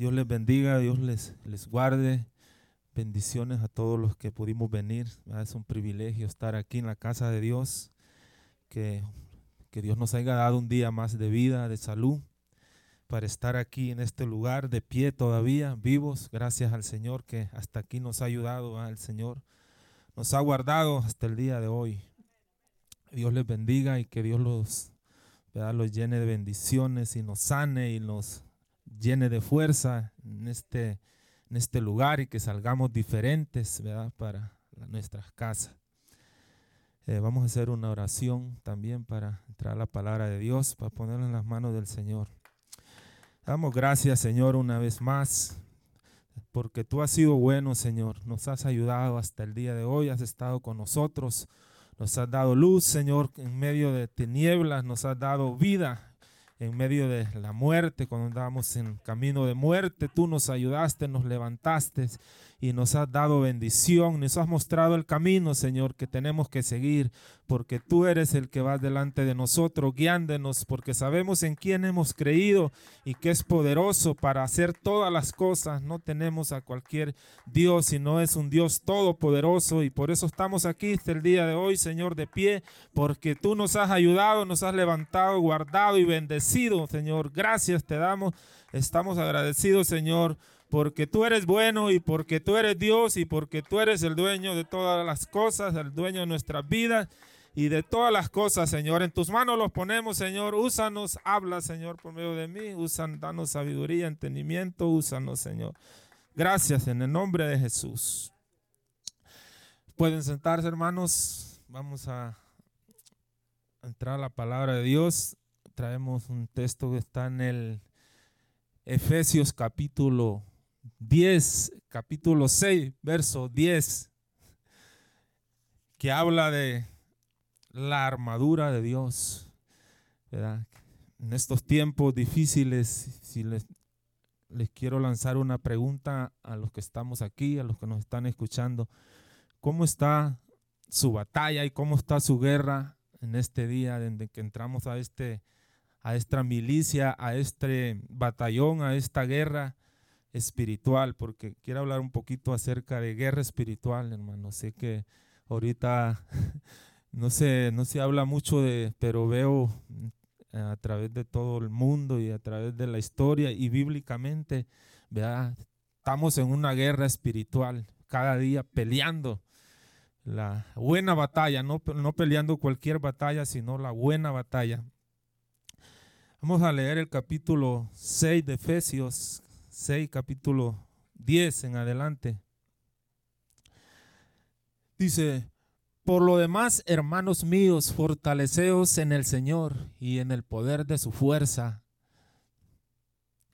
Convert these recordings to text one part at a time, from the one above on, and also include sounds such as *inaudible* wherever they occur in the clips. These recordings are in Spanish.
Dios les bendiga, Dios les, les guarde. Bendiciones a todos los que pudimos venir. Es un privilegio estar aquí en la casa de Dios. Que, que Dios nos haya dado un día más de vida, de salud, para estar aquí en este lugar de pie todavía, vivos. Gracias al Señor que hasta aquí nos ha ayudado. al Señor nos ha guardado hasta el día de hoy. Dios les bendiga y que Dios los, los llene de bendiciones y nos sane y nos llene de fuerza en este en este lugar y que salgamos diferentes, ¿verdad? Para nuestras casas. Eh, vamos a hacer una oración también para entrar a la palabra de Dios, para ponerla en las manos del Señor. Damos gracias, Señor, una vez más, porque tú has sido bueno, Señor. Nos has ayudado hasta el día de hoy, has estado con nosotros, nos has dado luz, Señor, en medio de tinieblas, nos has dado vida en medio de la muerte, cuando andábamos en camino de muerte, tú nos ayudaste, nos levantaste y nos has dado bendición, nos has mostrado el camino, Señor, que tenemos que seguir, porque tú eres el que va delante de nosotros, guiándonos, porque sabemos en quién hemos creído y que es poderoso para hacer todas las cosas. No tenemos a cualquier Dios, sino es un Dios todopoderoso y por eso estamos aquí este el día de hoy, Señor, de pie, porque tú nos has ayudado, nos has levantado, guardado y bendecido, Señor. Gracias te damos. Estamos agradecidos, Señor, porque tú eres bueno y porque tú eres Dios y porque tú eres el dueño de todas las cosas, el dueño de nuestras vidas y de todas las cosas, Señor. En tus manos los ponemos, Señor. Úsanos, habla, Señor, por medio de mí. Usan, danos sabiduría, entendimiento, úsanos, Señor. Gracias en el nombre de Jesús. Pueden sentarse, hermanos. Vamos a entrar a la palabra de Dios. Traemos un texto que está en el Efesios capítulo 10, capítulo 6, verso 10, que habla de la armadura de Dios. En estos tiempos difíciles, si les, les quiero lanzar una pregunta a los que estamos aquí, a los que nos están escuchando, ¿cómo está su batalla y cómo está su guerra en este día desde que entramos a este a esta milicia, a este batallón, a esta guerra espiritual, porque quiero hablar un poquito acerca de guerra espiritual, hermano. Sé que ahorita *laughs* no se, no se habla mucho de, pero veo a través de todo el mundo y a través de la historia y bíblicamente, estamos en una guerra espiritual, cada día peleando la buena batalla, no, no peleando cualquier batalla, sino la buena batalla. Vamos a leer el capítulo 6 de Efesios, 6, capítulo 10 en adelante. Dice, por lo demás, hermanos míos, fortaleceos en el Señor y en el poder de su fuerza.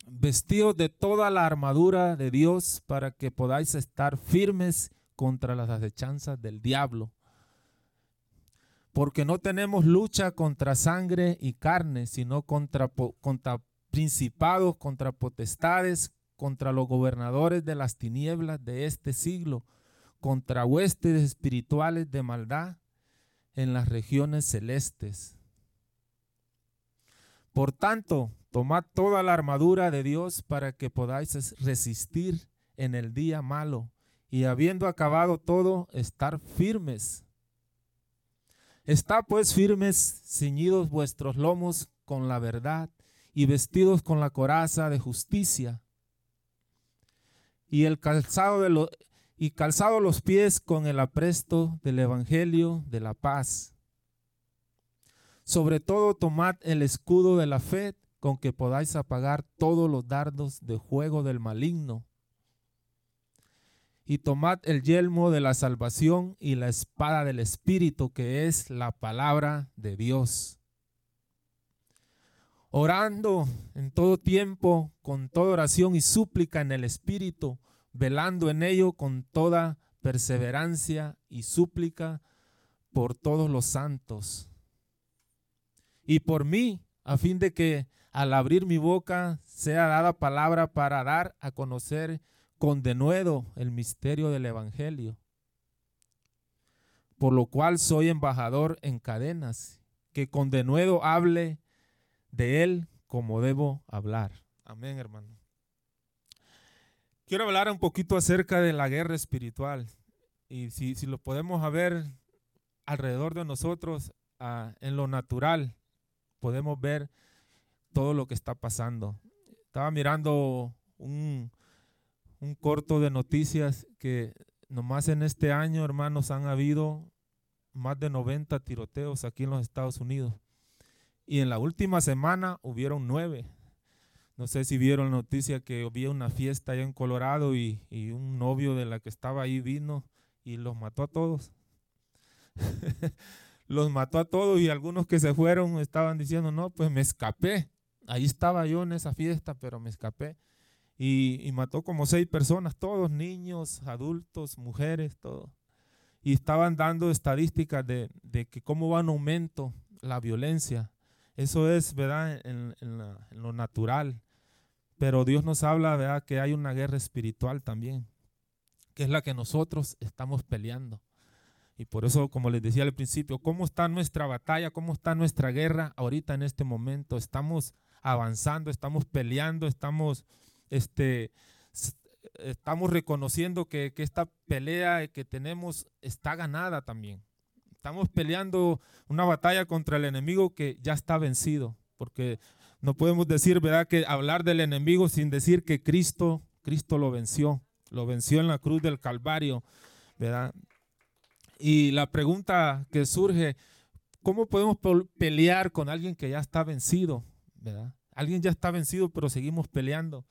Vestidos de toda la armadura de Dios para que podáis estar firmes contra las acechanzas del diablo. Porque no tenemos lucha contra sangre y carne, sino contra, contra principados, contra potestades, contra los gobernadores de las tinieblas de este siglo, contra huestes espirituales de maldad en las regiones celestes. Por tanto, tomad toda la armadura de Dios para que podáis resistir en el día malo y habiendo acabado todo, estar firmes. Está pues firmes, ceñidos vuestros lomos con la verdad y vestidos con la coraza de justicia y el calzado de y calzado los pies con el apresto del evangelio de la paz. Sobre todo tomad el escudo de la fe con que podáis apagar todos los dardos de juego del maligno. Y tomad el yelmo de la salvación y la espada del Espíritu, que es la palabra de Dios orando en todo tiempo, con toda oración y súplica en el Espíritu, velando en ello con toda perseverancia y súplica por todos los santos. Y por mí, a fin de que al abrir mi boca sea dada palabra para dar a conocer con denuedo el misterio del Evangelio, por lo cual soy embajador en cadenas, que con denuedo hable de Él como debo hablar. Amén, hermano. Quiero hablar un poquito acerca de la guerra espiritual. Y si, lo podemos ver alrededor de nosotros, ah, en lo natural, podemos ver todo lo que está pasando. Estaba mirando un, un corto de noticias que nomás en este año, hermanos, han habido más de 90 tiroteos aquí en los Estados Unidos. Y en la última semana hubieron nueve. No sé si vieron la noticia que había una fiesta allá en Colorado y, un novio de la que estaba ahí vino y los mató a todos. *laughs* los mató a todos y algunos que se fueron estaban diciendo, no, pues me escapé. Ahí estaba yo en esa fiesta, pero me escapé. Y, mató como seis personas, todos niños, adultos, mujeres, todo. Y estaban dando estadísticas de, que cómo va en aumento la violencia. Eso es, ¿verdad? En, lo natural. Pero Dios nos habla, ¿verdad? Que hay una guerra espiritual también, que es la que nosotros estamos peleando. Y por eso, como les decía al principio, ¿cómo está nuestra batalla? ¿Cómo está nuestra guerra ahorita en este momento? Estamos avanzando, estamos peleando, estamos este, estamos reconociendo que, esta pelea que tenemos está ganada también. Estamos peleando una batalla contra el enemigo que ya está vencido, porque no podemos decir, ¿verdad?, que hablar del enemigo sin decir que Cristo, Cristo lo venció, lo venció en la cruz del Calvario, ¿verdad? Y la pregunta que surge, ¿cómo podemos pelear con alguien que ya está vencido, ¿verdad? Alguien ya está vencido, pero seguimos peleando.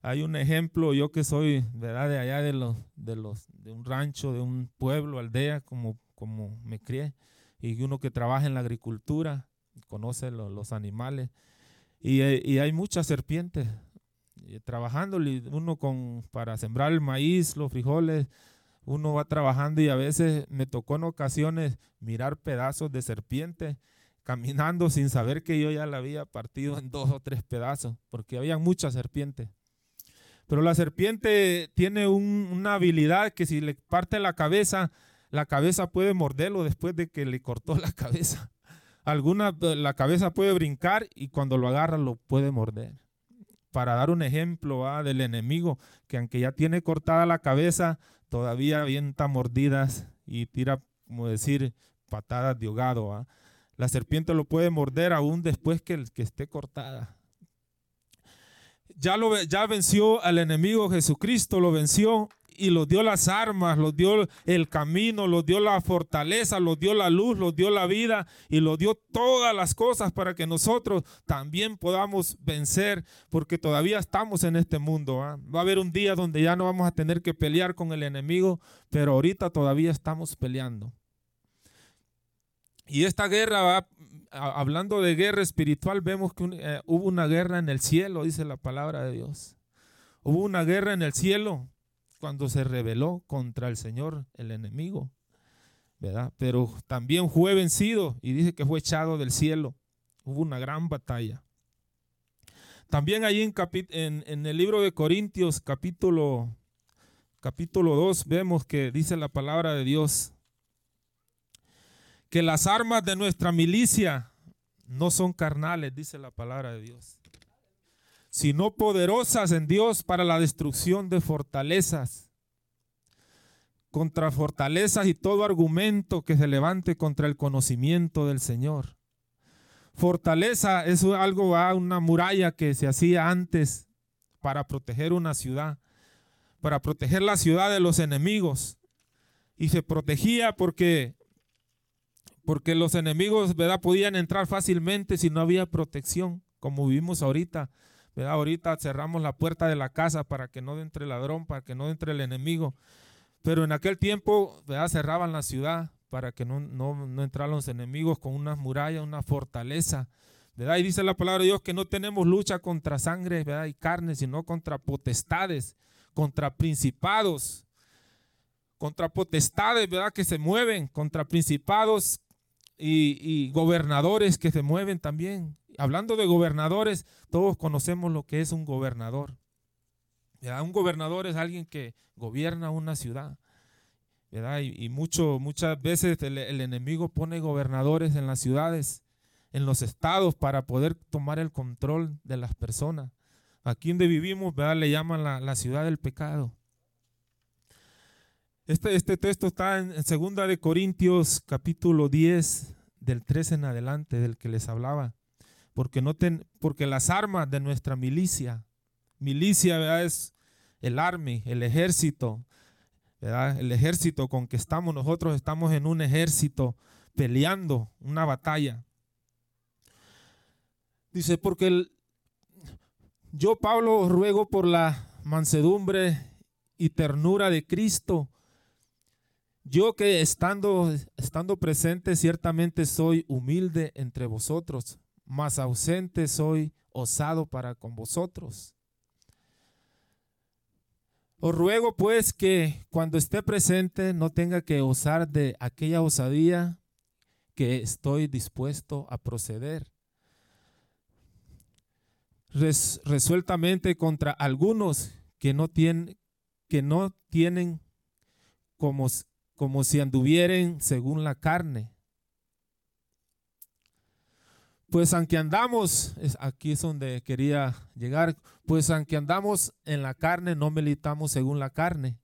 Hay un ejemplo, yo que soy, ¿verdad? De allá de los, de los, de un rancho, de un pueblo, aldea, como, como me crié, y uno que trabaja en la agricultura, conoce los animales, y, hay muchas serpientes trabajando, uno con, para sembrar el maíz, los frijoles, uno va trabajando y a veces me tocó en ocasiones mirar pedazos de serpiente caminando sin saber que yo ya la había partido en dos o tres pedazos, porque había muchas serpientes. Pero la serpiente tiene una habilidad que si le parte la cabeza, la cabeza puede morderlo después de que le cortó la cabeza. Alguna, la cabeza puede brincar y cuando lo agarra lo puede morder. Para dar un ejemplo del enemigo, que aunque ya tiene cortada la cabeza, todavía avienta mordidas y tira, como decir, patadas de ahogado. La serpiente lo puede morder aún después que, que esté cortada ya, lo, ya venció al enemigo Jesucristo, lo venció y los dio las armas, los dio el camino, los dio la fortaleza, los dio la luz, los dio la vida y los dio todas las cosas para que nosotros también podamos vencer, porque todavía estamos en este mundo. ¿ah? Va a haber un día donde ya no vamos a tener que pelear con el enemigo, pero ahorita todavía estamos peleando. Y esta guerra va, hablando de guerra espiritual, vemos que eh, hubo una guerra en el cielo, dice la palabra de Dios. Hubo una guerra en el cielo cuando se rebeló contra el Señor, el enemigo, ¿verdad? Pero también fue vencido y dice que fue echado del cielo. Hubo una gran batalla. También ahí en, en, el libro de Corintios, capítulo, capítulo 2, vemos que dice la palabra de Dios que las armas de nuestra milicia no son carnales, dice la palabra de Dios, sino poderosas en Dios para la destrucción de fortalezas, contra fortalezas y todo argumento que se levante contra el conocimiento del Señor. Fortaleza es algo, una muralla que se hacía antes para proteger una ciudad, para proteger la ciudad de los enemigos. Y se protegía porque porque los enemigos, ¿verdad? Podían entrar fácilmente si no había protección, como vivimos ahorita. ¿Verdad? Ahorita cerramos la puerta de la casa para que no entre el ladrón, para que no entre el enemigo. Pero en aquel tiempo, ¿verdad? Cerraban la ciudad para que no, no, entraran los enemigos con unas murallas, una fortaleza. ¿verdad? Y dice la palabra de Dios que no tenemos lucha contra sangre ¿verdad? y carne, sino contra potestades, contra principados, contra potestades, ¿verdad? Que se mueven, contra principados y, gobernadores que se mueven también. Hablando de gobernadores, todos conocemos lo que es un gobernador. Un gobernador es alguien que gobierna una ciudad. Y, mucho, muchas veces el, enemigo pone gobernadores en las ciudades, en los estados, para poder tomar el control de las personas. Aquí donde vivimos, ¿verdad? Le llaman la, la ciudad del pecado. Este, este texto está en, en segunda de Corintios capítulo 10 del 13 en adelante del que les hablaba. Porque, no ten, porque las armas de nuestra milicia, milicia ¿verdad? es el army, el ejército, ¿verdad? el ejército con que estamos nosotros, estamos en un ejército peleando una batalla. Dice, porque yo, Pablo, ruego por la mansedumbre y ternura de Cristo. Yo que estando, estando presente ciertamente soy humilde entre vosotros, mas ausente soy osado para con vosotros. Os ruego pues que cuando esté presente no tenga que osar de aquella osadía que estoy dispuesto a proceder. Res, resueltamente contra algunos que no tienen, que no tienen como, como si anduvieren según la carne. Pues aunque andamos, aquí es donde quería llegar, pues aunque andamos en la carne, no militamos según la carne.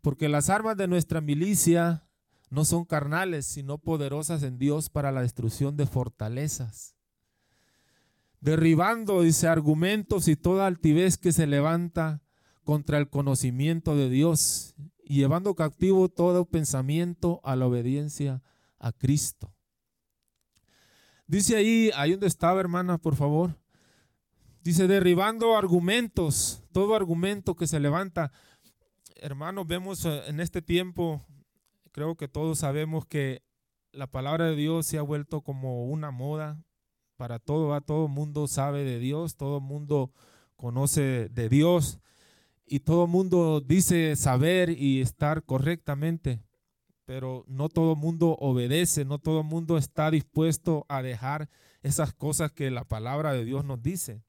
Porque las armas de nuestra milicia no son carnales, sino poderosas en Dios para la destrucción de fortalezas. Derribando, dice, argumentos y toda altivez que se levanta contra el conocimiento de Dios y llevando cautivo todo pensamiento a la obediencia a Cristo. Dice ahí, ahí donde estaba, hermana, por favor. Dice, derribando argumentos, todo argumento que se levanta. Hermanos, vemos eh, en este tiempo creo que todos sabemos que la palabra de Dios se ha vuelto como una moda para todo, todo el mundo sabe de Dios, todo mundo conoce de Dios y todo mundo dice saber y estar correctamente, pero no todo mundo obedece, no todo mundo está dispuesto a dejar esas cosas que la palabra de Dios nos dice.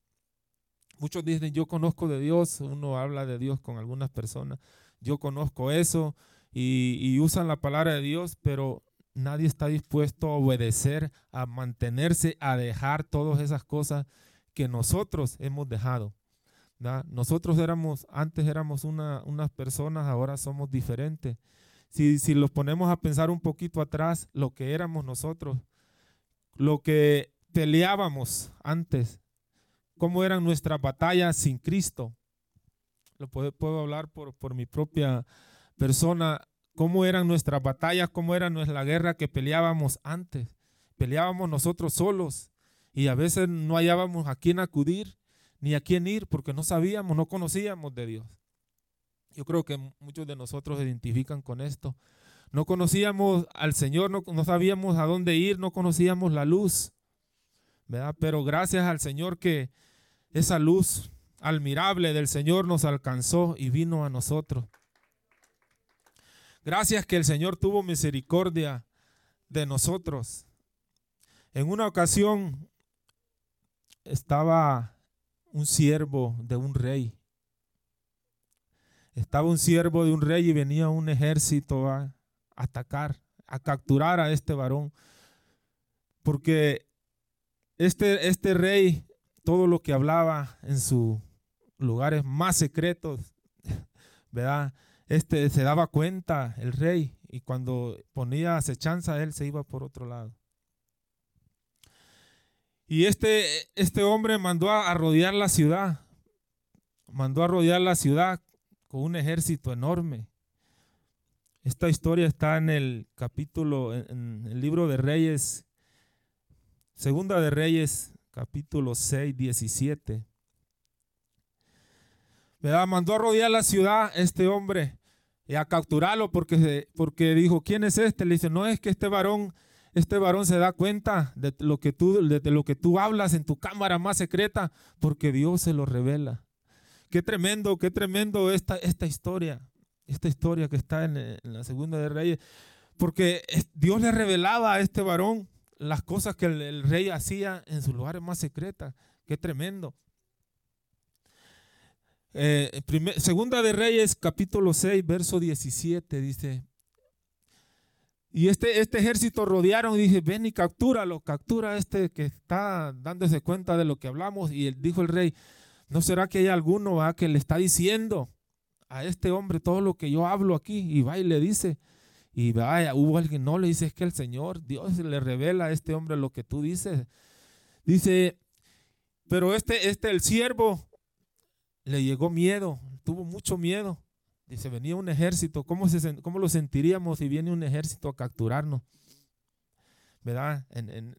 Muchos dicen, yo conozco de Dios, uno habla de Dios con algunas personas, yo conozco eso, y, usan la palabra de Dios, pero nadie está dispuesto a obedecer, a mantenerse, a dejar todas esas cosas que nosotros hemos dejado. Nosotros éramos, antes éramos una, unas personas, ahora somos diferentes. Si, si los ponemos a pensar un poquito atrás, lo que éramos nosotros, lo que peleábamos antes, cómo eran nuestras batallas sin Cristo. Lo puedo, puedo hablar por, por mi propia persona cómo eran nuestras batallas, cómo era nuestra guerra que peleábamos antes. Peleábamos nosotros solos y a veces no hallábamos a quién acudir ni a quién ir porque no sabíamos, no conocíamos de Dios. Yo creo que muchos de nosotros se identifican con esto. No conocíamos al Señor, no, no sabíamos a dónde ir, no conocíamos la luz. ¿verdad? Pero gracias al Señor que esa luz admirable del Señor nos alcanzó y vino a nosotros. Gracias que el Señor tuvo misericordia de nosotros. En una ocasión estaba un siervo de un rey. Estaba un siervo de un rey y venía un ejército a atacar, a capturar a este varón. Porque este, este rey, todo lo que hablaba en sus lugares más secretos, *laughs* ¿verdad? este se daba cuenta el rey y cuando ponía acechanza él se iba por otro lado. Y este, este hombre mandó a, rodear la ciudad, mandó a rodear la ciudad con un ejército enorme. Esta historia está en el capítulo, en el libro de Reyes, Segunda de Reyes, capítulo 6, 17. ¿Verdad? Mandó a rodear la ciudad este hombre y a capturarlo porque, porque dijo, ¿quién es este? Le dice, no es que este varón, este varón se da cuenta de lo que tú, de, lo que tú hablas en tu cámara más secreta, porque Dios se lo revela. Qué tremendo, qué tremendo esta, esta historia, esta historia que está en, la segunda de Reyes, porque Dios le revelaba a este varón las cosas que el, rey hacía en sus lugares más secretas. Qué tremendo. Eh, segunda de Reyes, capítulo 6, verso 17, dice. Y este, este ejército rodearon y dije, ven y captúralo, captura a este que está dándose cuenta de lo que hablamos. Y dijo el rey, ¿No será que hay alguno que le está diciendo a este hombre todo lo que yo hablo aquí? Y va y le dice, y vaya, hubo alguien, no le dice, es que el Señor, Dios le revela a este hombre lo que tú dices. Dice, pero este, este, el siervo, le llegó miedo, tuvo mucho miedo. Dice, venía un ejército, ¿cómo, cómo lo sentiríamos si viene un ejército a capturarnos? ¿Verdad?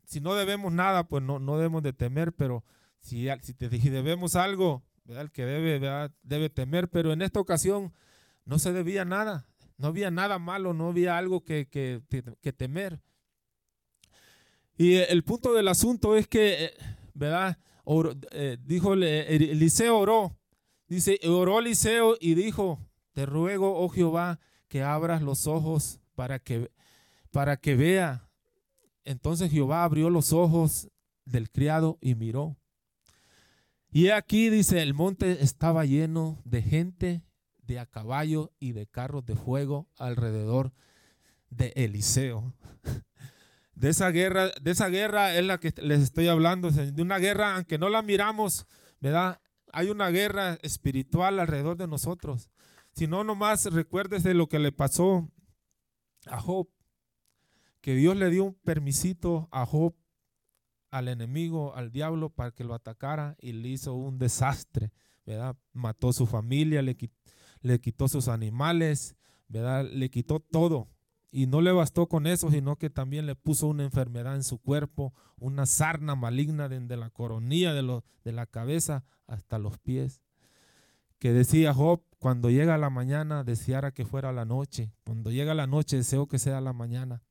si no debemos nada, pues no, no debemos de temer, pero si, si, te, debemos algo, el que debe, debe temer, pero en esta ocasión no se debía nada, no había nada malo, no había algo que, que, temer. Y el punto del asunto es que, eh, ¿verdad? Eh, dijo Eliseo oró, dice, oró Eliseo y dijo, te ruego, oh Jehová, que abras los ojos para que, para que vea. Entonces Jehová abrió los ojos del criado y miró. Y aquí dice, el monte estaba lleno de gente, de a caballo y de carros de fuego alrededor de Eliseo. De esa guerra, de esa guerra es la que les estoy hablando, de una guerra, aunque no la miramos, ¿verdad? Hay una guerra espiritual alrededor de nosotros. Si no, nomás recuérdese lo que le pasó a Job, que Dios le dio un permisito a Job, al enemigo, al diablo, para que lo atacara y le hizo un desastre, ¿verdad? Mató su familia, le, quitó sus animales, ¿verdad? Le quitó todo. Y no le bastó con eso, sino que también le puso una enfermedad en su cuerpo, una sarna maligna desde la coronilla de, de la cabeza hasta los pies. Que decía Job, cuando llega la mañana, deseara que fuera la noche. Cuando llega la noche, deseo que sea la mañana.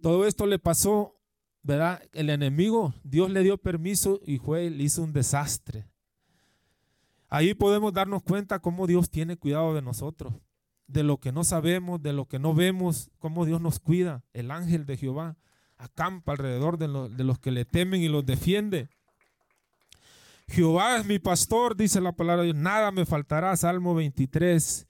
Todo esto le pasó, ¿verdad? El enemigo, Dios le dio permiso y fue, le hizo un desastre. Ahí podemos darnos cuenta cómo Dios tiene cuidado de nosotros de lo que no sabemos, de lo que no vemos, cómo Dios nos cuida. El ángel de Jehová acampa alrededor de, los que le temen y los defiende. Jehová es mi pastor, dice la palabra de Dios, nada me faltará, Salmo 23.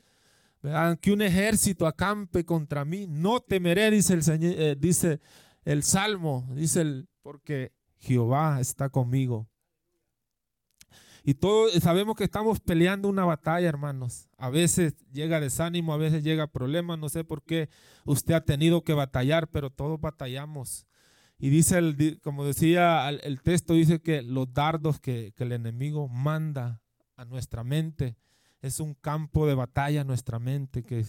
Que un ejército acampe contra mí, no temeré, dice el, Señor, eh, dice el Salmo, dice el, porque Jehová está conmigo. Y todos sabemos que estamos peleando una batalla, hermanos. A veces llega desánimo, a veces llega problema. No sé por qué usted ha tenido que batallar, pero todos batallamos. Y dice, el, como decía el, texto, dice que los dardos que, que el enemigo manda a nuestra mente es un campo de batalla nuestra mente, que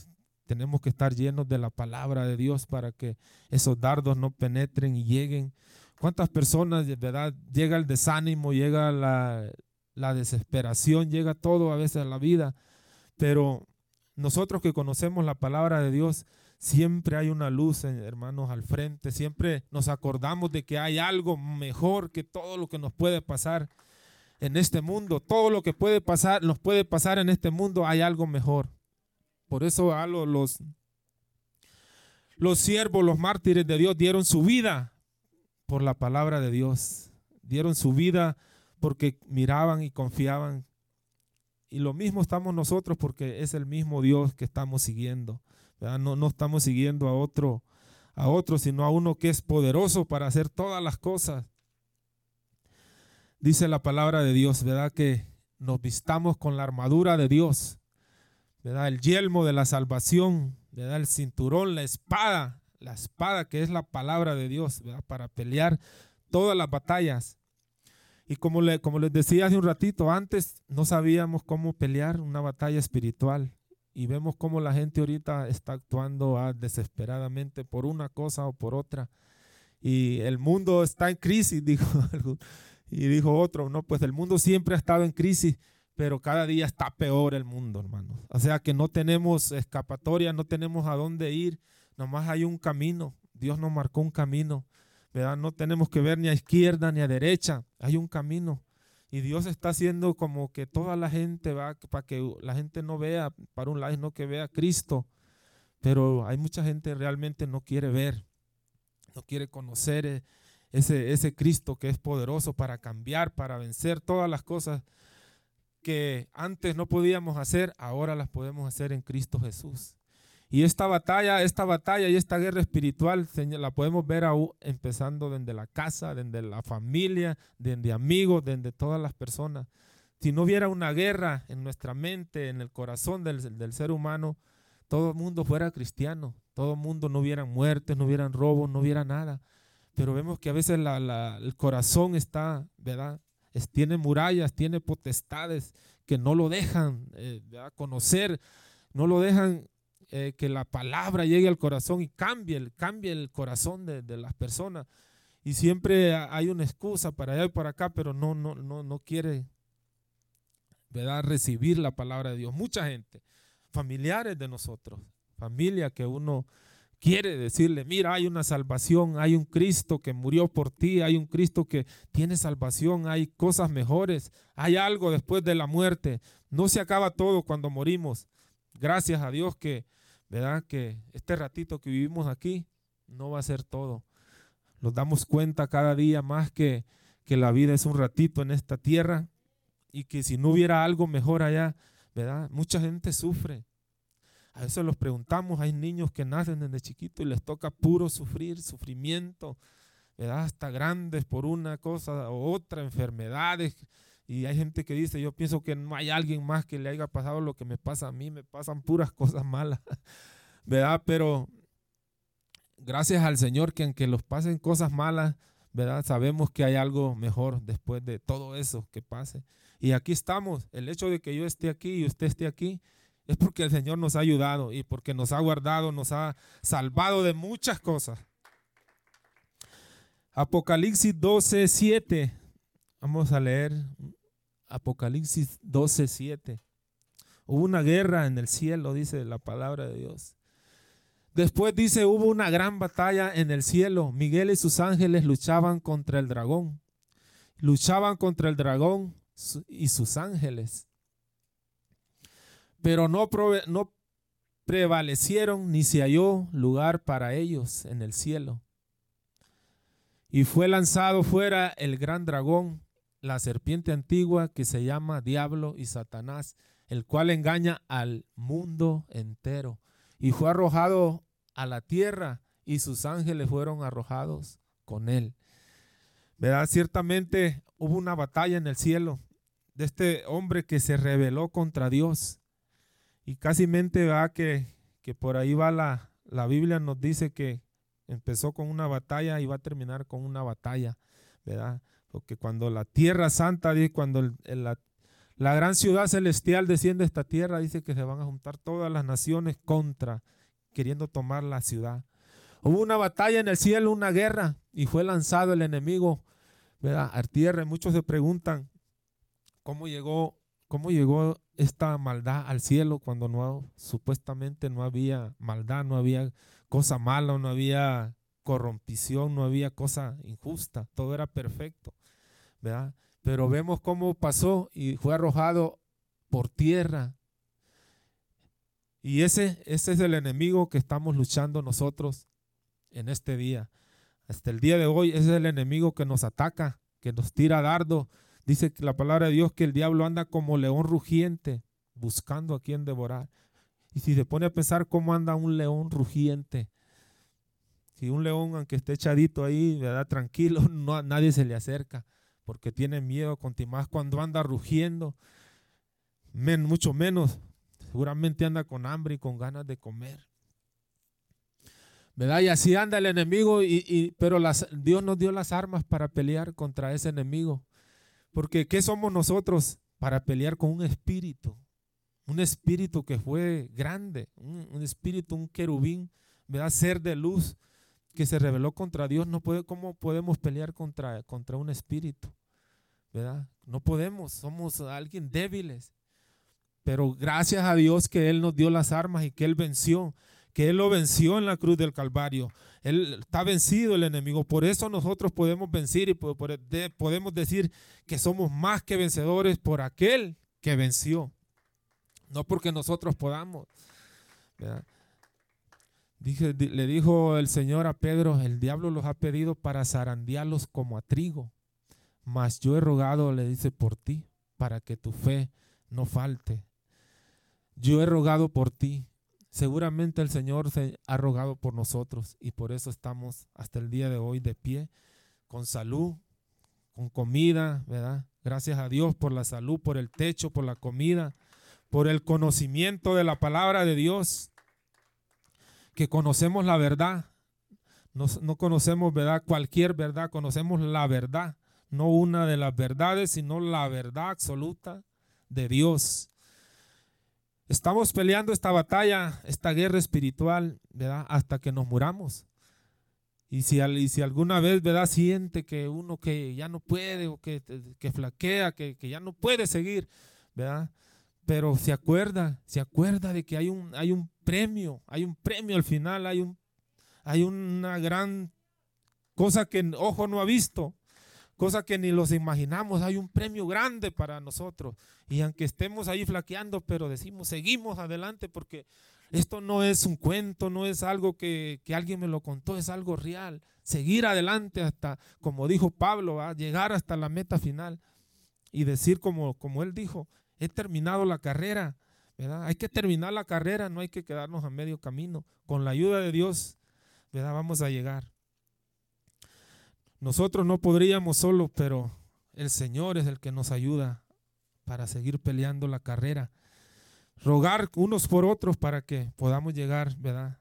tenemos que estar llenos de la palabra de Dios para que esos dardos no penetren y lleguen. ¿Cuántas personas de verdad llega el desánimo, llega la, desesperación, llega todo a veces a la vida, pero nosotros que conocemos la palabra de Dios, siempre hay una luz, eh, hermanos, al frente, siempre nos acordamos de que hay algo mejor que todo lo que nos puede pasar en este mundo, todo lo que puede pasar, nos puede pasar en este mundo, hay algo mejor. Por eso a los, los siervos, los mártires de Dios dieron su vida por la palabra de Dios, dieron su vida porque miraban y confiaban. Y lo mismo estamos nosotros porque es el mismo Dios que estamos siguiendo. No, no estamos siguiendo a otro, a otro, sino a uno que es poderoso para hacer todas las cosas. Dice la palabra de Dios, ¿verdad? Que nos vistamos con la armadura de Dios, ¿verdad? El yelmo de la salvación, ¿verdad? El cinturón, la espada, la espada que es la palabra de Dios, ¿verdad? Para pelear todas las batallas. Y como, le, como les decía hace un ratito, antes no sabíamos cómo pelear una batalla espiritual. Y vemos cómo la gente ahorita está actuando desesperadamente por una cosa o por otra. Y el mundo está en crisis, *laughs* dijo Y dijo otro, no, pues el mundo siempre ha estado en crisis, pero cada día está peor el mundo, hermano. O sea que no tenemos escapatoria, no tenemos a dónde ir, nomás hay un camino. Dios nos marcó un camino no tenemos que ver ni a izquierda ni a derecha, hay un camino. Y Dios está haciendo como que toda la gente va, para que la gente no vea, para un lado, no que vea a Cristo. Pero hay mucha gente realmente no quiere ver, no quiere conocer eh, ese, ese Cristo que es poderoso para cambiar, para vencer todas las cosas que antes no podíamos hacer, ahora las podemos hacer en Cristo Jesús. Y esta batalla, esta batalla y esta guerra espiritual la podemos ver empezando desde la casa, desde la familia, desde amigos, desde todas las personas. Si no hubiera una guerra en nuestra mente, en el corazón del, del ser humano, todo el mundo fuera cristiano, todo el mundo no hubiera muertes, no hubieran robos, no hubiera nada. Pero vemos que a veces el corazón está, ¿verdad? Tiene murallas, tiene potestades que no lo dejan eh, conocer, no lo dejan eh, que la palabra llegue al corazón y cambie, cambie el corazón de, de, las personas. Y siempre hay una excusa para allá y para acá, pero no, no, no, no quiere ¿verdad? recibir la palabra de Dios. Mucha gente, familiares de nosotros, familia que uno quiere decirle, mira, hay una salvación, hay un Cristo que murió por ti, hay un Cristo que tiene salvación, hay cosas mejores, hay algo después de la muerte. No se acaba todo cuando morimos. Gracias a Dios que, ¿verdad? Que este ratito que vivimos aquí no va a ser todo. Nos damos cuenta cada día más que, que la vida es un ratito en esta tierra y que si no hubiera algo mejor allá, ¿verdad? Mucha gente sufre. A veces los preguntamos, hay niños que nacen desde chiquitos y les toca puro sufrir, sufrimiento, ¿verdad? hasta grandes por una cosa u otra, enfermedades. Y hay gente que dice, yo pienso que no hay alguien más que le haya pasado lo que me pasa a mí, me pasan puras cosas malas, *laughs* ¿verdad? Pero gracias al Señor que aunque los pasen cosas malas, ¿verdad? Sabemos que hay algo mejor después de todo eso que pase. Y aquí estamos, el hecho de que yo esté aquí y usted esté aquí, es porque el Señor nos ha ayudado y porque nos ha guardado, nos ha salvado de muchas cosas. Apocalipsis 12, 7. Vamos a leer Apocalipsis 12, 7. Hubo una guerra en el cielo, dice la palabra de Dios. Después dice, hubo una gran batalla en el cielo. Miguel y sus ángeles luchaban contra el dragón. Luchaban contra el dragón y sus ángeles pero no, no prevalecieron ni se halló lugar para ellos en el cielo. Y fue lanzado fuera el gran dragón, la serpiente antigua que se llama Diablo y Satanás, el cual engaña al mundo entero. Y fue arrojado a la tierra y sus ángeles fueron arrojados con él. ¿Verdad? Ciertamente hubo una batalla en el cielo de este hombre que se rebeló contra Dios y casi va que, que por ahí va la, la Biblia nos dice que empezó con una batalla y va a terminar con una batalla, ¿verdad? Porque cuando la tierra santa, cuando la, la, gran ciudad celestial desciende a esta tierra, dice que se van a juntar todas las naciones contra, queriendo tomar la ciudad. Hubo una batalla en el cielo, una guerra, y fue lanzado el enemigo, ¿verdad? A tierra. Y muchos se preguntan cómo llegó ¿Cómo llegó esta maldad al cielo cuando no supuestamente no había maldad, no había cosa mala, no había corrompición, no había cosa injusta, todo era perfecto, ¿verdad? Pero vemos cómo pasó y fue arrojado por tierra. Y ese, ese es el enemigo que estamos luchando nosotros en este día. Hasta el día de hoy ese es el enemigo que nos ataca, que nos tira dardo, Dice la palabra de Dios que el diablo anda como león rugiente, buscando a quien devorar. Y si se pone a pensar cómo anda un león rugiente, si un león, aunque esté echadito ahí, ¿verdad? tranquilo, *laughs* no, nadie se le acerca, porque tiene miedo, más cuando anda rugiendo, mucho menos, seguramente anda con hambre y con ganas de comer. ¿verdad? Y así anda el enemigo, y, pero Dios nos dio las armas para pelear contra ese enemigo. Porque ¿qué somos nosotros para pelear con un espíritu? Un espíritu que fue grande, un, espíritu, un querubín, ¿verdad? Ser de luz que se rebeló contra Dios. No puede, ¿Cómo podemos pelear contra, contra un espíritu? ¿Verdad? No podemos, somos alguien débiles. Pero gracias a Dios que Él nos dio las armas y que Él venció que Él lo venció en la cruz del Calvario. Él está vencido el enemigo. Por eso nosotros podemos vencer y podemos decir que somos más que vencedores por aquel que venció. No porque nosotros podamos. le dijo el Señor a Pedro, el diablo los ha pedido para zarandearlos como a trigo. Mas yo he rogado, le dice, por ti, para que tu fe no falte. Yo he rogado por ti seguramente el Señor se ha rogado por nosotros y por eso estamos hasta el día de hoy de pie, con salud, con comida, ¿verdad? Gracias a Dios por la salud, por el techo, por la comida, por el conocimiento de la palabra de Dios, que conocemos la verdad. No, no conocemos verdad, cualquier verdad, conocemos la verdad, no una de las verdades, sino la verdad absoluta de Dios. Estamos peleando esta batalla, esta guerra espiritual, ¿verdad? Hasta que nos muramos. Y si, si alguna vez, ¿verdad? Siente que uno que ya no puede o que, que flaquea, que, que, ya no puede seguir, ¿verdad? Pero se acuerda, se acuerda de que hay un, hay un premio, hay un premio al final, hay, un, hay una gran cosa que ojo no ha visto, cosa que ni los imaginamos, hay un premio grande para nosotros. Y aunque estemos ahí flaqueando, pero decimos, seguimos adelante porque esto no es un cuento, no es algo que, alguien me lo contó, es algo real. Seguir adelante hasta, como dijo Pablo, llegar hasta la meta final y decir como, como él dijo, he terminado la carrera. Hay que terminar la carrera, no hay que quedarnos a medio camino. Con la ayuda de Dios, ¿verdad? vamos a llegar. Nosotros no podríamos solo, pero el Señor es el que nos ayuda para seguir peleando la carrera. Rogar unos por otros para que podamos llegar, ¿verdad?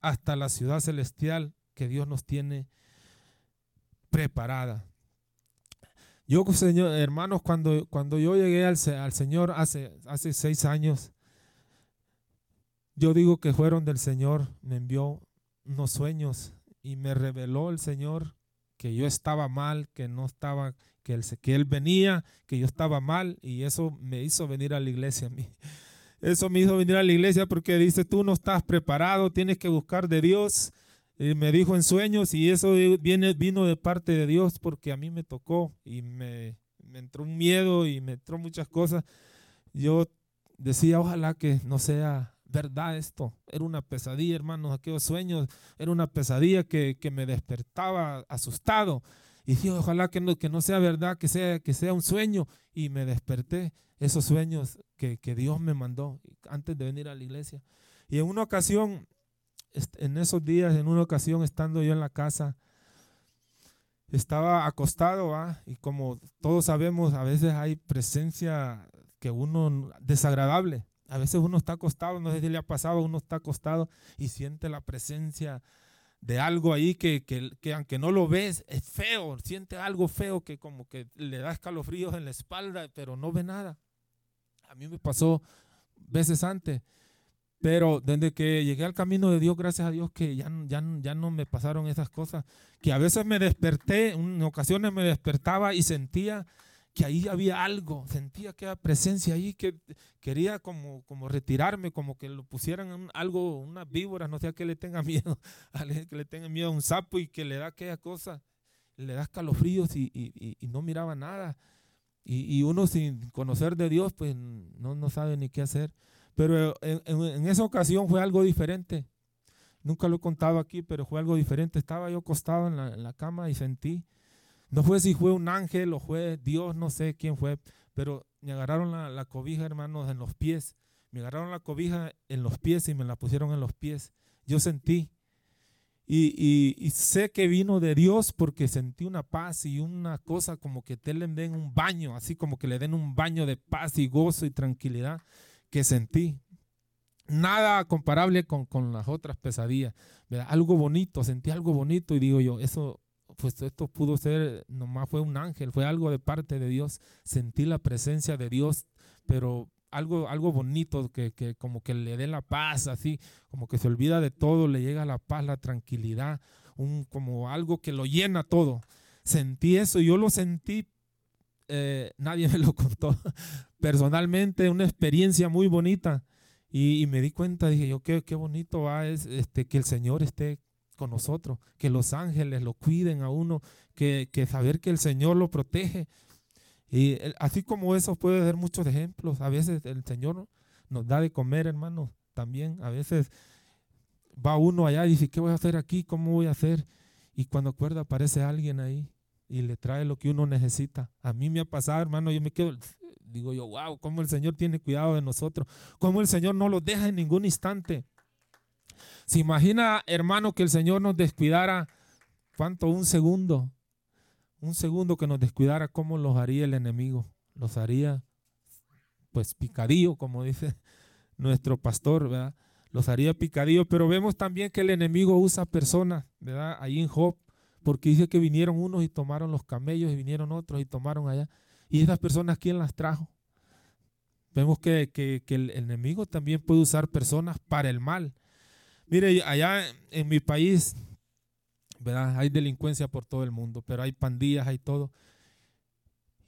Hasta la ciudad celestial que Dios nos tiene preparada. Yo, señor, hermanos, cuando, cuando yo llegué al, al Señor hace, hace seis años, yo digo que fueron del Señor, me envió unos sueños y me reveló el Señor que yo estaba mal, que no estaba, que él, que él venía, que yo estaba mal y eso me hizo venir a la iglesia a mí. *laughs* Eso me hizo venir a la iglesia porque dice, tú no estás preparado, tienes que buscar de Dios. Y me dijo en sueños y eso viene, vino de parte de Dios porque a mí me tocó y me, me entró un miedo y me entró muchas cosas. Yo decía, ojalá que no sea verdad esto. Era una pesadilla, hermanos, aquellos sueños. Era una pesadilla que, me despertaba asustado. Y dije, ojalá que no, que no sea verdad, que sea, que sea un sueño. Y me desperté esos sueños que, Dios me mandó antes de venir a la iglesia. Y en una ocasión, en esos días, en una ocasión estando yo en la casa, estaba acostado, y como todos sabemos, a veces hay presencia que uno desagradable. A veces uno está acostado, no sé si le ha pasado, uno está acostado y siente la presencia de algo ahí que, que, aunque no lo ves, es feo, siente algo feo que como que le da escalofríos en la espalda, pero no ve nada. A mí me pasó veces antes, pero desde que llegué al camino de Dios, gracias a Dios que ya, ya, ya no me pasaron esas cosas, que a veces me desperté, en ocasiones me despertaba y sentía que ahí había algo, sentía que había presencia ahí, que quería como, como retirarme, como que lo pusieran en algo, unas víboras, no sé a qué le tenga *laughs* miedo, que le tenga miedo a un sapo y que le da aquella cosa, le da escalofríos y, y, y no miraba nada. Y, uno sin conocer de Dios, pues no, no sabe ni qué hacer. Pero en, esa ocasión fue algo diferente. Nunca lo he contado aquí, pero fue algo diferente. Estaba yo acostado en la cama y sentí no fue si fue un ángel o fue Dios, no sé quién fue, pero me agarraron la, cobija, hermanos, en los pies. Me agarraron la cobija en los pies y me la pusieron en los pies. Yo sentí. Y, sé que vino de Dios porque sentí una paz y una cosa como que te le den un baño, así como que le den un baño de paz y gozo y tranquilidad que sentí. Nada comparable con, con las otras pesadillas. Algo bonito, sentí algo bonito y digo yo, eso pues esto pudo ser, nomás fue un ángel, fue algo de parte de Dios. Sentí la presencia de Dios, pero algo, algo bonito que, que, como que le dé la paz, así, como que se olvida de todo, le llega la paz, la tranquilidad, un, como algo que lo llena todo. Sentí eso, yo lo sentí, eh, nadie *laughs* me lo contó personalmente, una experiencia muy bonita. Y, me di cuenta, dije yo, qué, qué bonito va es este, que el Señor esté con nosotros, que los ángeles lo cuiden a uno, que, saber que el Señor lo protege. Y así como eso puede ser muchos ejemplos. A veces el Señor nos da de comer, hermanos, también. A veces va uno allá y dice, ¿qué voy a hacer aquí? ¿Cómo voy a hacer? Y cuando acuerda aparece alguien ahí y le trae lo que uno necesita. A mí me ha pasado, hermano, yo me quedo, digo yo, wow, cómo el Señor tiene cuidado de nosotros, cómo el Señor no lo deja en ningún instante. ¿Se imagina, hermano, que el Señor nos descuidara? ¿Cuánto? Un segundo. Un segundo que nos descuidara, ¿cómo los haría el enemigo? Los haría, pues, picadillo, como dice *laughs* nuestro pastor, ¿verdad? Los haría picadillo, pero vemos también que el enemigo usa personas, ¿verdad? Ahí en Job, porque dice que vinieron unos y tomaron los camellos y vinieron otros y tomaron allá. ¿Y esas personas quién las trajo? Vemos que, el enemigo también puede usar personas para el mal. Mire, allá en mi país, ¿verdad? Hay delincuencia por todo el mundo, pero hay pandillas, hay todo.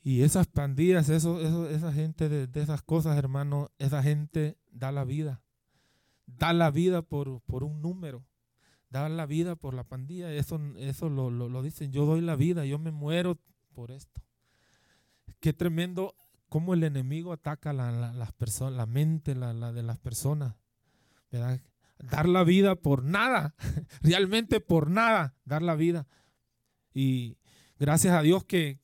Y esas pandillas, eso, eso, esa gente de, de, esas cosas, hermano, esa gente da la vida. Da la vida por, por un número. Da la vida por la pandilla. Eso, eso lo, lo, dicen. Yo doy la vida, yo me muero por esto. Qué tremendo cómo el enemigo ataca la, la, las personas, la mente la, la, de las personas. ¿verdad? Dar la vida por nada, *laughs* realmente por nada, dar la vida. Y gracias a Dios que,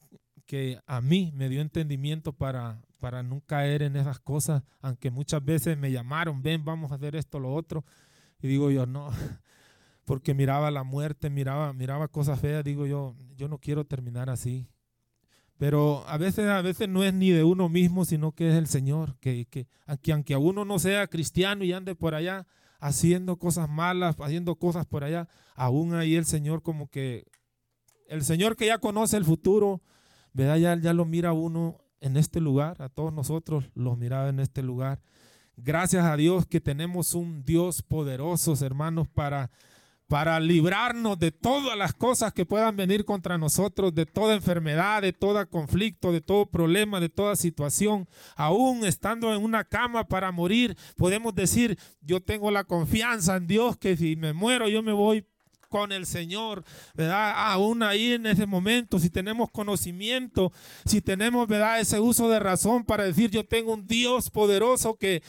que a mí me dio entendimiento para, para no caer en esas cosas, aunque muchas veces me llamaron, ven, vamos a hacer esto, lo otro. Y digo yo, no, *laughs* porque miraba la muerte, miraba, miraba cosas feas, digo yo, yo no quiero terminar así. Pero a veces, a veces no es ni de uno mismo, sino que es el Señor, que, que aunque, aunque a uno no sea cristiano y ande por allá haciendo cosas malas, haciendo cosas por allá, aún ahí el Señor como que, el Señor que ya conoce el futuro, ¿verdad? Ya, ya lo mira uno en este lugar, a todos nosotros los miraba en este lugar. Gracias a Dios que tenemos un Dios poderoso, hermanos, para para librarnos de todas las cosas que puedan venir contra nosotros, de toda enfermedad, de todo conflicto, de todo problema, de toda situación. Aún estando en una cama para morir, podemos decir, yo tengo la confianza en Dios que si me muero yo me voy con el Señor, ¿verdad? Aún ahí en ese momento, si tenemos conocimiento, si tenemos, ¿verdad? Ese uso de razón para decir, yo tengo un Dios poderoso que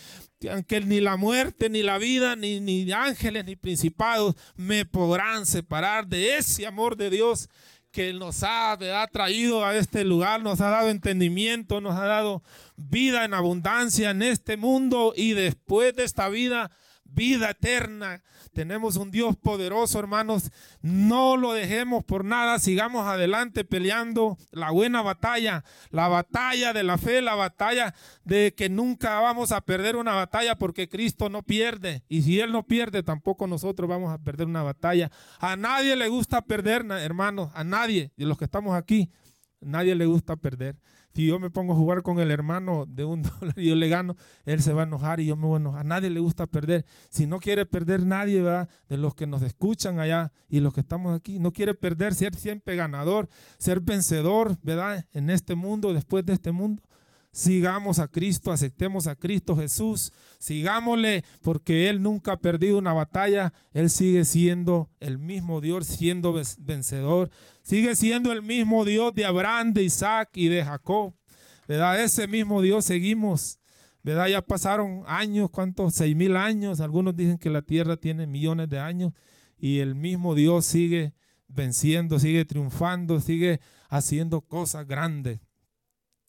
aunque ni la muerte, ni la vida, ni, ni ángeles, ni principados me podrán separar de ese amor de Dios que nos ha, traído a este lugar, nos ha dado entendimiento, nos ha dado vida en abundancia en este mundo y después de esta vida, vida eterna tenemos un Dios poderoso, hermanos. No lo dejemos por nada. Sigamos adelante peleando la buena batalla, la batalla de la fe, la batalla de que nunca vamos a perder una batalla porque Cristo no pierde. Y si Él no pierde, tampoco nosotros vamos a perder una batalla. A nadie le gusta perder, hermanos. A nadie de los que estamos aquí. Nadie le gusta perder. Si yo me pongo a jugar con el hermano de un *laughs* dólar y yo le gano, él se va a enojar y yo me voy a enojar. A nadie le gusta perder. Si no quiere perder nadie, ¿verdad? De los que nos escuchan allá y los que estamos aquí, no quiere perder, ser siempre ganador, ser vencedor, ¿verdad? En este mundo, después de este mundo. Sigamos a Cristo, aceptemos a Cristo Jesús, sigámosle porque Él nunca ha perdido una batalla, Él sigue siendo el mismo Dios, siendo vencedor, sigue siendo el mismo Dios de Abraham, de Isaac y de Jacob. ¿Verdad? Ese mismo Dios seguimos. ¿Verdad? Ya pasaron años, ¿cuántos? Seis mil años. Algunos dicen que la tierra tiene millones de años y el mismo Dios sigue venciendo, sigue triunfando, sigue haciendo cosas grandes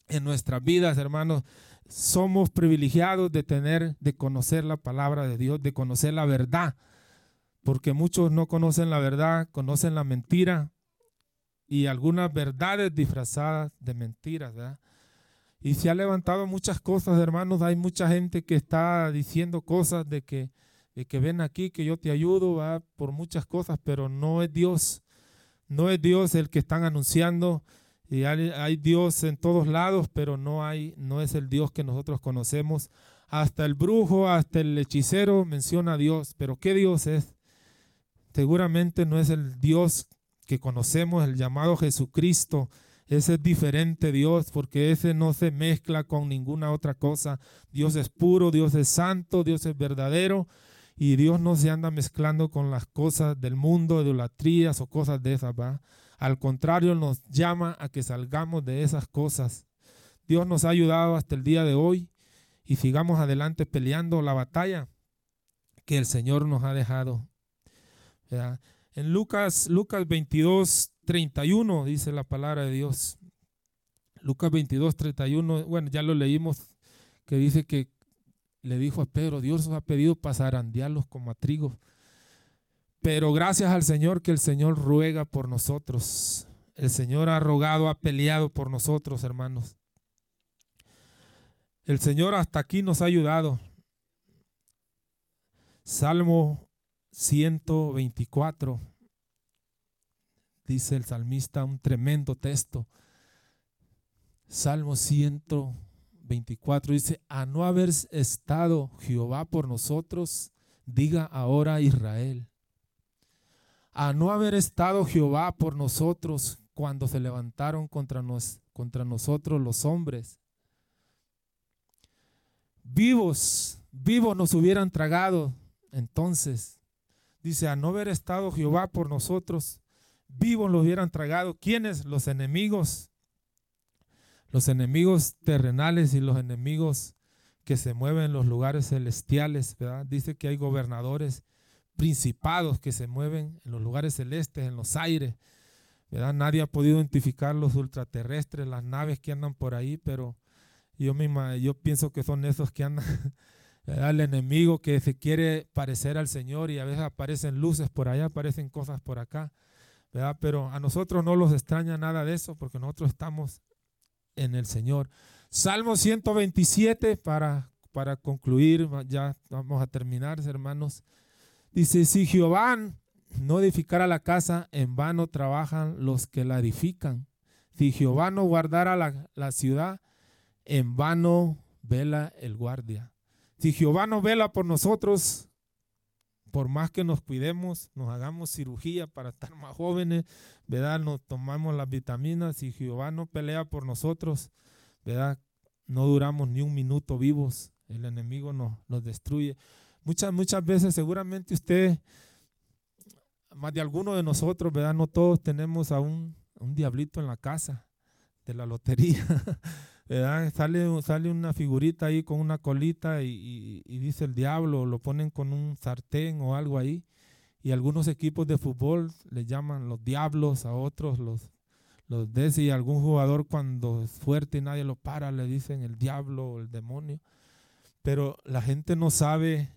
en nuestras vidas, hermanos, somos privilegiados de tener, de conocer la palabra de Dios, de conocer la verdad, porque muchos no conocen la verdad, conocen la mentira y algunas verdades disfrazadas de mentiras. Y se ha levantado muchas cosas, hermanos. Hay mucha gente que está diciendo cosas de que, de que ven aquí, que yo te ayudo, por muchas cosas, pero no es Dios. No es Dios el que están anunciando y hay, Dios en todos lados, pero no, hay, no es el Dios que nosotros conocemos. Hasta el brujo, hasta el hechicero menciona a Dios, pero ¿qué Dios es? Seguramente no es el Dios que conocemos, el llamado Jesucristo. Ese es diferente Dios, porque ese no se mezcla con ninguna otra cosa. Dios es puro, Dios es santo, Dios es verdadero. Y Dios no se anda mezclando con las cosas del mundo, idolatrías o cosas de esas, ¿va? Al contrario, nos llama a que salgamos de esas cosas. Dios nos ha ayudado hasta el día de hoy y sigamos adelante peleando la batalla que el Señor nos ha dejado. En Lucas, Lucas 22, 31 dice la palabra de Dios. Lucas 22, 31, bueno, ya lo leímos, que dice que le dijo a Pedro, Dios os ha pedido para zarandearlos como a trigo, Pero gracias al Señor que el Señor ruega por nosotros. El Señor ha rogado, ha peleado por nosotros, hermanos. El Señor hasta aquí nos ha ayudado. Salmo 124, dice el salmista, un tremendo texto. Salmo 124 dice, a no haber estado Jehová por nosotros, diga ahora Israel. A no haber estado Jehová por nosotros cuando se levantaron contra, nos, contra nosotros los hombres. Vivos, vivos nos hubieran tragado. Entonces, dice, a no haber estado Jehová por nosotros, vivos lo hubieran tragado. ¿Quiénes? Los enemigos los enemigos terrenales y los enemigos que se mueven en los lugares celestiales, ¿verdad? Dice que hay gobernadores, principados que se mueven en los lugares celestes, en los aires, ¿verdad? Nadie ha podido identificar los ultraterrestres, las naves que andan por ahí, pero yo, misma, yo pienso que son esos que andan, *laughs* el enemigo que se quiere parecer al Señor y a veces aparecen luces por allá, aparecen cosas por acá, ¿verdad? Pero a nosotros no los extraña nada de eso porque nosotros estamos en el Señor. Salmo 127 para, para concluir, ya vamos a terminar, hermanos. Dice, si Jehová no edificara la casa, en vano trabajan los que la edifican. Si Jehová no guardara la, la ciudad, en vano vela el guardia. Si Jehová no vela por nosotros, por más que nos cuidemos, nos hagamos cirugía para estar más jóvenes, ¿verdad? Nos tomamos las vitaminas y Jehová no pelea por nosotros, ¿verdad? No duramos ni un minuto vivos, el enemigo nos, nos destruye. Muchas, muchas veces seguramente usted, más de alguno de nosotros, ¿verdad? No todos tenemos a un, un diablito en la casa de la lotería. *laughs* Sale, sale una figurita ahí con una colita y, dice el diablo, lo ponen con un sartén o algo ahí. Y algunos equipos de fútbol le llaman los diablos, a otros los, los des y algún jugador cuando es fuerte y nadie lo para le dicen el diablo o el demonio. Pero la gente no sabe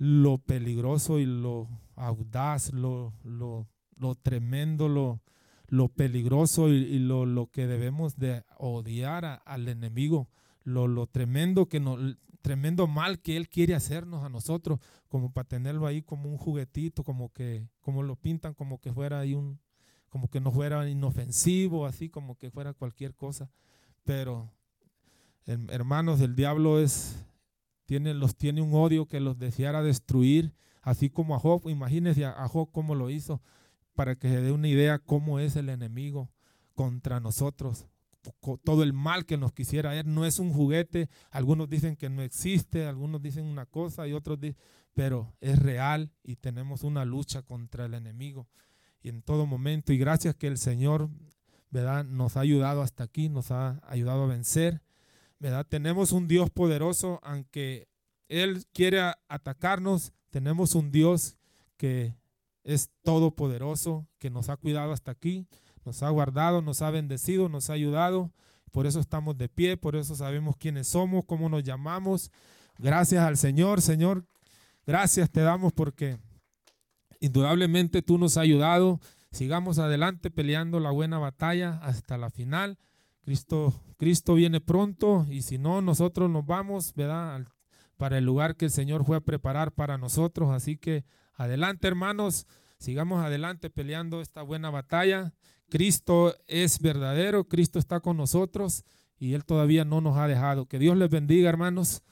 lo peligroso y lo audaz, lo, lo, lo tremendo, lo, lo peligroso y, lo, lo, que debemos de odiar al enemigo, lo, lo tremendo que no, tremendo mal que él quiere hacernos a nosotros, como para tenerlo ahí como un juguetito, como que, como lo pintan, como que fuera ahí un, como que no fuera inofensivo, así como que fuera cualquier cosa. Pero hermanos, el diablo es, tiene, los tiene un odio que los deseara destruir, así como a Job, imagínense a Job cómo lo hizo para que se dé una idea cómo es el enemigo contra nosotros. Todo el mal que nos quisiera ver no es un juguete. Algunos dicen que no existe, algunos dicen una cosa y otros dicen, pero es real y tenemos una lucha contra el enemigo. Y en todo momento, y gracias que el Señor, ¿verdad? Nos ha ayudado hasta aquí, nos ha ayudado a vencer, Tenemos un Dios poderoso, aunque Él quiere atacarnos, tenemos un Dios que es todopoderoso, que nos ha cuidado hasta aquí, nos ha guardado, nos ha bendecido, nos ha ayudado. Por eso estamos de pie, por eso sabemos quiénes somos, cómo nos llamamos. Gracias al Señor, Señor. Gracias te damos porque indudablemente tú nos has ayudado. Sigamos adelante peleando la buena batalla hasta la final. Cristo, Cristo viene pronto y si no, nosotros nos vamos, ¿verdad? Para el lugar que el Señor fue a preparar para nosotros. Así que Adelante, hermanos, sigamos adelante peleando esta buena batalla. Cristo es verdadero, Cristo está con nosotros y Él todavía no nos ha dejado. Que Dios les bendiga, hermanos.